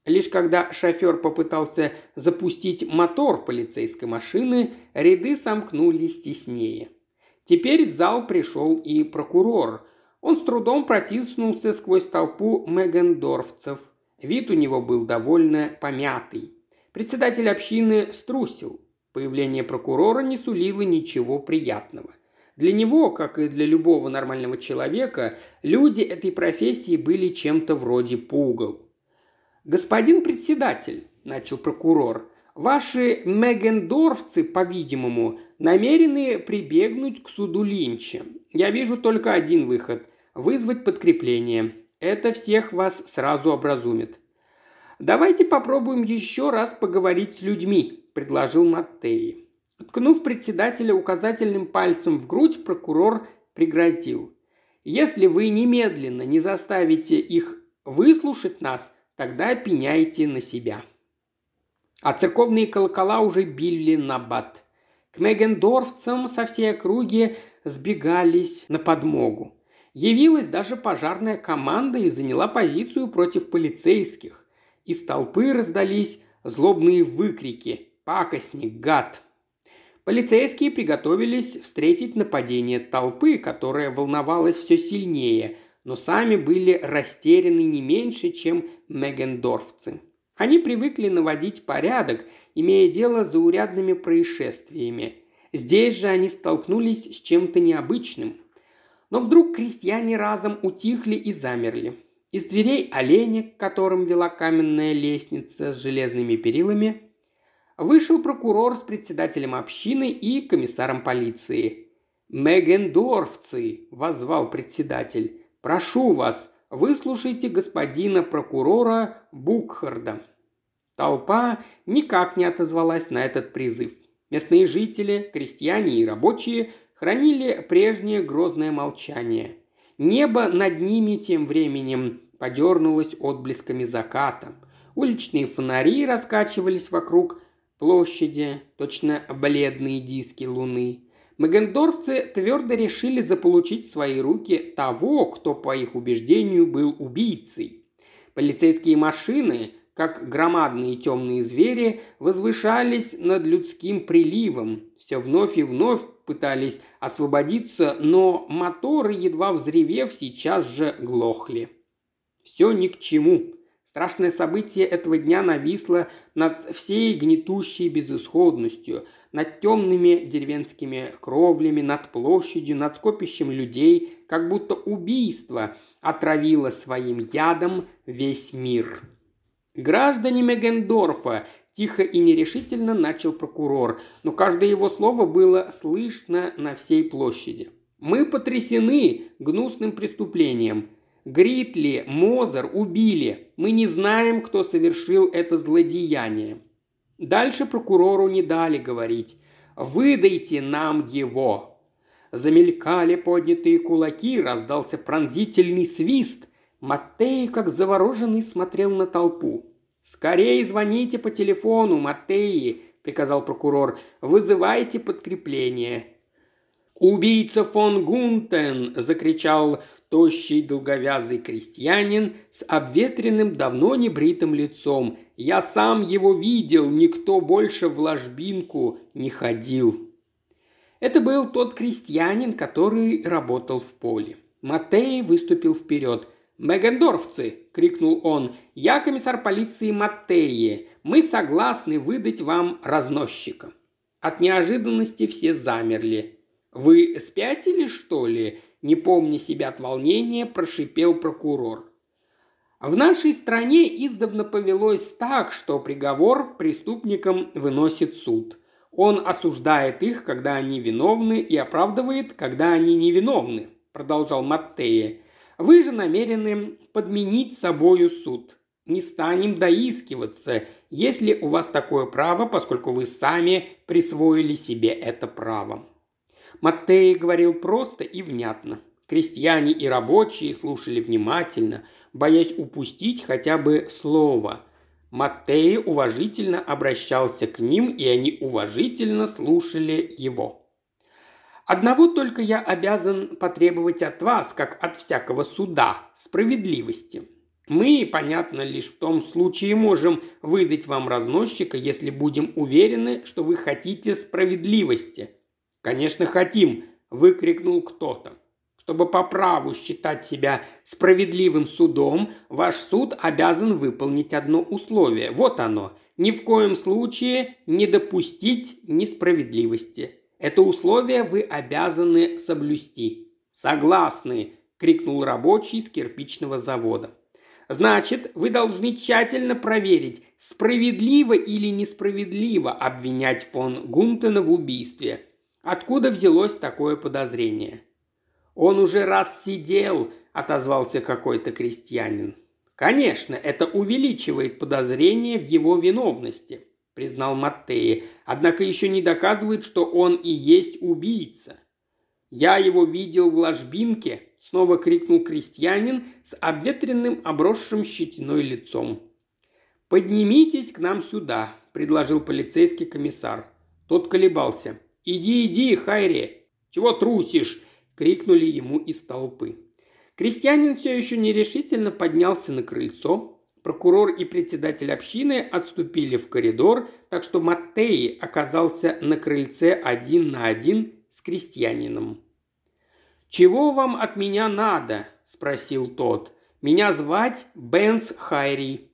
Лишь когда шофер попытался запустить мотор полицейской машины, ряды сомкнулись теснее. Теперь в зал пришел и прокурор. Он с трудом протиснулся сквозь толпу мегендорфцев. Вид у него был довольно помятый. Председатель общины струсил. Появление прокурора не сулило ничего приятного. Для него, как и для любого нормального человека, люди этой профессии были чем-то вроде пугал. «Господин председатель», – начал прокурор, – «ваши мегендорфцы, по-видимому, намерены прибегнуть к суду Линча. Я вижу только один выход – вызвать подкрепление. Это всех вас сразу образумит». «Давайте попробуем еще раз поговорить с людьми», – предложил Маттеи. Ткнув председателя указательным пальцем в грудь, прокурор пригрозил. «Если вы немедленно не заставите их выслушать нас, тогда пеняйте на себя. А церковные колокола уже били на бат. К мегендорфцам со всей округи сбегались на подмогу. Явилась даже пожарная команда и заняла позицию против полицейских. Из толпы раздались злобные выкрики «Пакостник, гад!». Полицейские приготовились встретить нападение толпы, которая волновалась все сильнее, но сами были растеряны не меньше, чем мегендорфцы. Они привыкли наводить порядок, имея дело с заурядными происшествиями. Здесь же они столкнулись с чем-то необычным. Но вдруг крестьяне разом утихли и замерли. Из дверей оленя, к которым вела каменная лестница с железными перилами, вышел прокурор с председателем общины и комиссаром полиции. «Мегендорфцы!» – воззвал председатель. Прошу вас, выслушайте господина прокурора Букхарда». Толпа никак не отозвалась на этот призыв. Местные жители, крестьяне и рабочие хранили прежнее грозное молчание. Небо над ними тем временем подернулось отблесками заката. Уличные фонари раскачивались вокруг площади, точно бледные диски луны. Магендорфцы твердо решили заполучить в свои руки того, кто, по их убеждению, был убийцей. Полицейские машины, как громадные темные звери, возвышались над людским приливом. Все вновь и вновь пытались освободиться, но моторы, едва взревев, сейчас же глохли. Все ни к чему. Страшное событие этого дня нависло над всей гнетущей безысходностью, над темными деревенскими кровлями, над площадью, над скопищем людей, как будто убийство отравило своим ядом весь мир. «Граждане Мегендорфа!» – тихо и нерешительно начал прокурор, но каждое его слово было слышно на всей площади. «Мы потрясены гнусным преступлением. Гритли, Мозер убили. Мы не знаем, кто совершил это злодеяние. Дальше прокурору не дали говорить. «Выдайте нам его!» Замелькали поднятые кулаки, раздался пронзительный свист. Маттей, как завороженный, смотрел на толпу. «Скорее звоните по телефону, Маттеи!» – приказал прокурор. «Вызывайте подкрепление!» «Убийца фон Гунтен!» – закричал тощий долговязый крестьянин с обветренным, давно небритым лицом. «Я сам его видел, никто больше в ложбинку не ходил». Это был тот крестьянин, который работал в поле. Матей выступил вперед. «Мегендорфцы!» – крикнул он. «Я комиссар полиции Маттеи. Мы согласны выдать вам разносчика». От неожиданности все замерли. «Вы спятили, что ли?» Не помня себя от волнения, прошипел прокурор. В нашей стране издавна повелось так, что приговор преступникам выносит суд. Он осуждает их, когда они виновны, и оправдывает, когда они невиновны, продолжал Маттея. Вы же намерены подменить собою суд. Не станем доискиваться, если у вас такое право, поскольку вы сами присвоили себе это право. Маттей говорил просто и внятно. Крестьяне и рабочие слушали внимательно, боясь упустить хотя бы слово. Маттей уважительно обращался к ним, и они уважительно слушали его. «Одного только я обязан потребовать от вас, как от всякого суда, справедливости. Мы, понятно, лишь в том случае можем выдать вам разносчика, если будем уверены, что вы хотите справедливости – «Конечно, хотим!» – выкрикнул кто-то. Чтобы по праву считать себя справедливым судом, ваш суд обязан выполнить одно условие. Вот оно. Ни в коем случае не допустить несправедливости. Это условие вы обязаны соблюсти. Согласны, крикнул рабочий с кирпичного завода. Значит, вы должны тщательно проверить, справедливо или несправедливо обвинять фон Гунтена в убийстве. Откуда взялось такое подозрение? Он уже раз сидел, отозвался какой-то крестьянин. Конечно, это увеличивает подозрение в его виновности, признал Маттеи, однако еще не доказывает, что он и есть убийца. Я его видел в ложбинке, снова крикнул крестьянин с обветренным обросшим щетиной лицом. «Поднимитесь к нам сюда», – предложил полицейский комиссар. Тот колебался. «Иди, иди, Хайри! Чего трусишь?» – крикнули ему из толпы. Крестьянин все еще нерешительно поднялся на крыльцо. Прокурор и председатель общины отступили в коридор, так что Маттеи оказался на крыльце один на один с крестьянином. «Чего вам от меня надо?» – спросил тот. «Меня звать Бенс Хайри».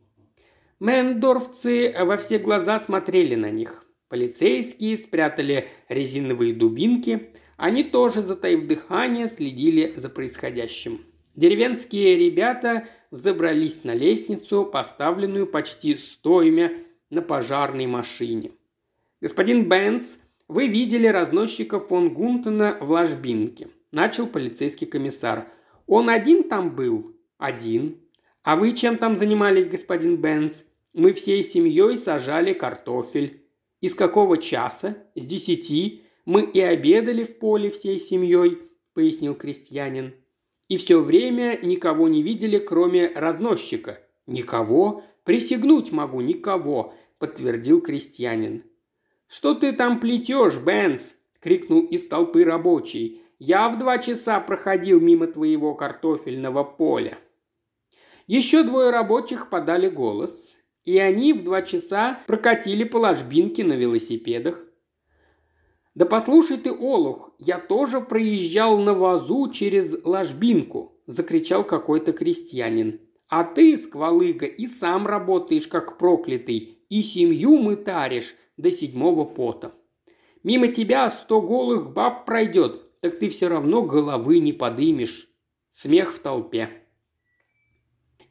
Мендорфцы во все глаза смотрели на них. Полицейские спрятали резиновые дубинки. Они тоже, затаив дыхание, следили за происходящим. Деревенские ребята взобрались на лестницу, поставленную почти стоимя на пожарной машине. «Господин Бенс, вы видели разносчика фон Гунтена в ложбинке», – начал полицейский комиссар. «Он один там был?» «Один». «А вы чем там занимались, господин Бенс?» «Мы всей семьей сажали картофель». «Из какого часа? С десяти. Мы и обедали в поле всей семьей», – пояснил крестьянин. «И все время никого не видели, кроме разносчика». «Никого? Присягнуть могу, никого», – подтвердил крестьянин. «Что ты там плетешь, Бенс?» – крикнул из толпы рабочий. «Я в два часа проходил мимо твоего картофельного поля». Еще двое рабочих подали голос, и они в два часа прокатили по ложбинке на велосипедах. «Да послушай ты, Олух, я тоже проезжал на вазу через ложбинку», – закричал какой-то крестьянин. «А ты, сквалыга, и сам работаешь как проклятый, и семью мытаришь, до седьмого пота. Мимо тебя сто голых баб пройдет, так ты все равно головы не подымешь. Смех в толпе.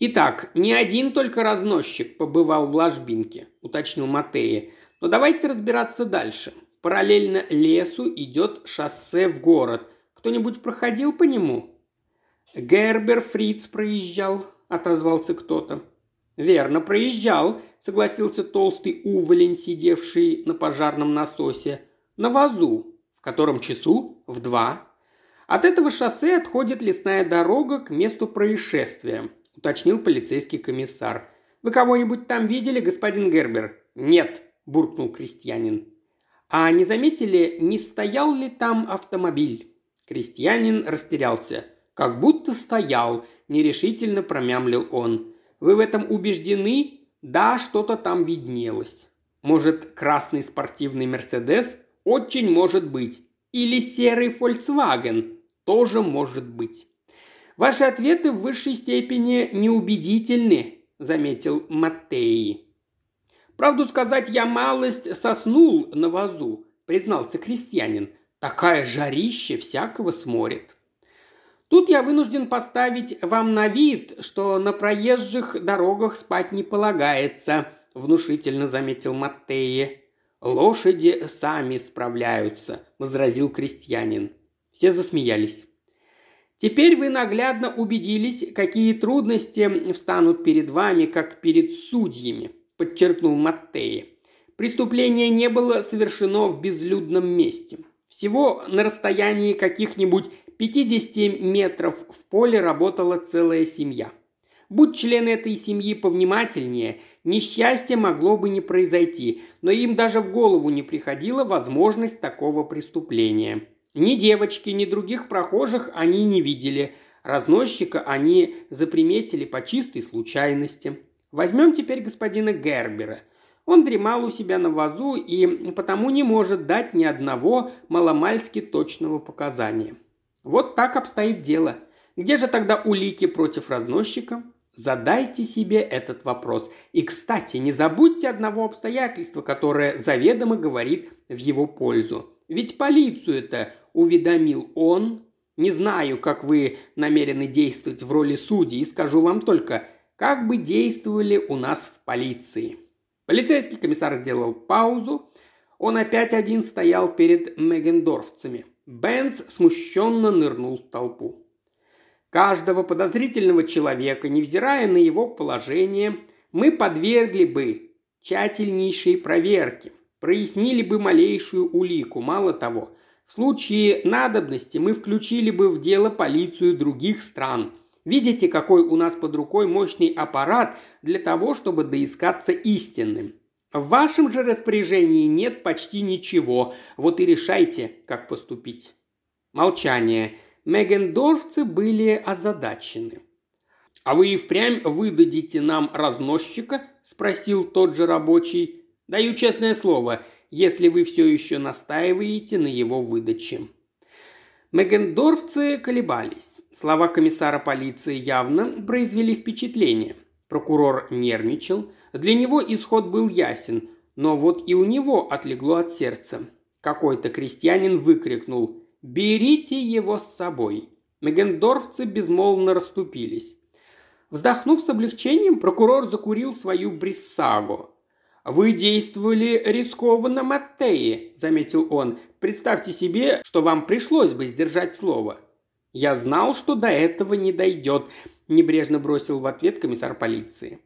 «Итак, не один только разносчик побывал в ложбинке», – уточнил Матея. «Но давайте разбираться дальше. Параллельно лесу идет шоссе в город. Кто-нибудь проходил по нему?» «Гербер Фриц проезжал», – отозвался кто-то. «Верно, проезжал», – согласился толстый уволень, сидевший на пожарном насосе. «На вазу. В котором часу? В два». От этого шоссе отходит лесная дорога к месту происшествия, уточнил полицейский комиссар. «Вы кого-нибудь там видели, господин Гербер?» «Нет», – буркнул крестьянин. «А не заметили, не стоял ли там автомобиль?» Крестьянин растерялся. «Как будто стоял», – нерешительно промямлил он. Вы в этом убеждены? Да, что-то там виднелось. Может, красный спортивный Мерседес? Очень может быть. Или серый Volkswagen? Тоже может быть. Ваши ответы в высшей степени неубедительны, заметил Маттеи. Правду сказать, я малость соснул на вазу, признался крестьянин. Такая жарище всякого сморит. Тут я вынужден поставить вам на вид, что на проезжих дорогах спать не полагается», – внушительно заметил Маттеи. «Лошади сами справляются», – возразил крестьянин. Все засмеялись. «Теперь вы наглядно убедились, какие трудности встанут перед вами, как перед судьями», – подчеркнул Маттеи. «Преступление не было совершено в безлюдном месте. Всего на расстоянии каких-нибудь 50 метров в поле работала целая семья. Будь члены этой семьи повнимательнее, несчастье могло бы не произойти, но им даже в голову не приходила возможность такого преступления. Ни девочки, ни других прохожих они не видели. Разносчика они заприметили по чистой случайности. Возьмем теперь господина Гербера. Он дремал у себя на вазу и потому не может дать ни одного маломальски точного показания. Вот так обстоит дело. Где же тогда улики против разносчика? Задайте себе этот вопрос. И, кстати, не забудьте одного обстоятельства, которое заведомо говорит в его пользу. Ведь полицию-то уведомил он. Не знаю, как вы намерены действовать в роли судьи, скажу вам только, как бы действовали у нас в полиции. Полицейский комиссар сделал паузу. Он опять один стоял перед мегендорфцами – Бенц смущенно нырнул в толпу. Каждого подозрительного человека, невзирая на его положение, мы подвергли бы тщательнейшей проверке, прояснили бы малейшую улику, мало того, в случае надобности мы включили бы в дело полицию других стран. Видите, какой у нас под рукой мощный аппарат для того, чтобы доискаться истинным. В вашем же распоряжении нет почти ничего, вот и решайте, как поступить». Молчание. Мегендорфцы были озадачены. «А вы и впрямь выдадите нам разносчика?» – спросил тот же рабочий. «Даю честное слово, если вы все еще настаиваете на его выдаче». Мегендорфцы колебались. Слова комиссара полиции явно произвели впечатление. Прокурор нервничал, для него исход был ясен, но вот и у него отлегло от сердца. Какой-то крестьянин выкрикнул «Берите его с собой!». Мегендорфцы безмолвно расступились. Вздохнув с облегчением, прокурор закурил свою бриссагу. «Вы действовали рискованно, Маттеи», – заметил он. «Представьте себе, что вам пришлось бы сдержать слово». «Я знал, что до этого не дойдет», – небрежно бросил в ответ комиссар полиции.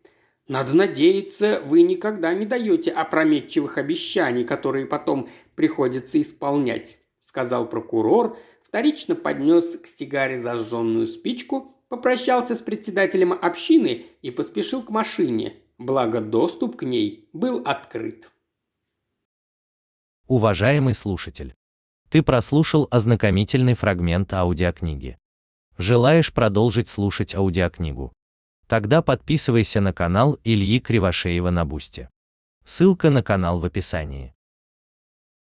Надо надеяться, вы никогда не даете опрометчивых обещаний, которые потом приходится исполнять», – сказал прокурор, вторично поднес к сигаре зажженную спичку, попрощался с председателем общины и поспешил к машине, благо доступ к ней был открыт. Уважаемый слушатель, ты прослушал ознакомительный фрагмент аудиокниги. Желаешь продолжить слушать аудиокнигу? Тогда подписывайся на канал Ильи Кривошеева на Бусте. Ссылка на канал в описании.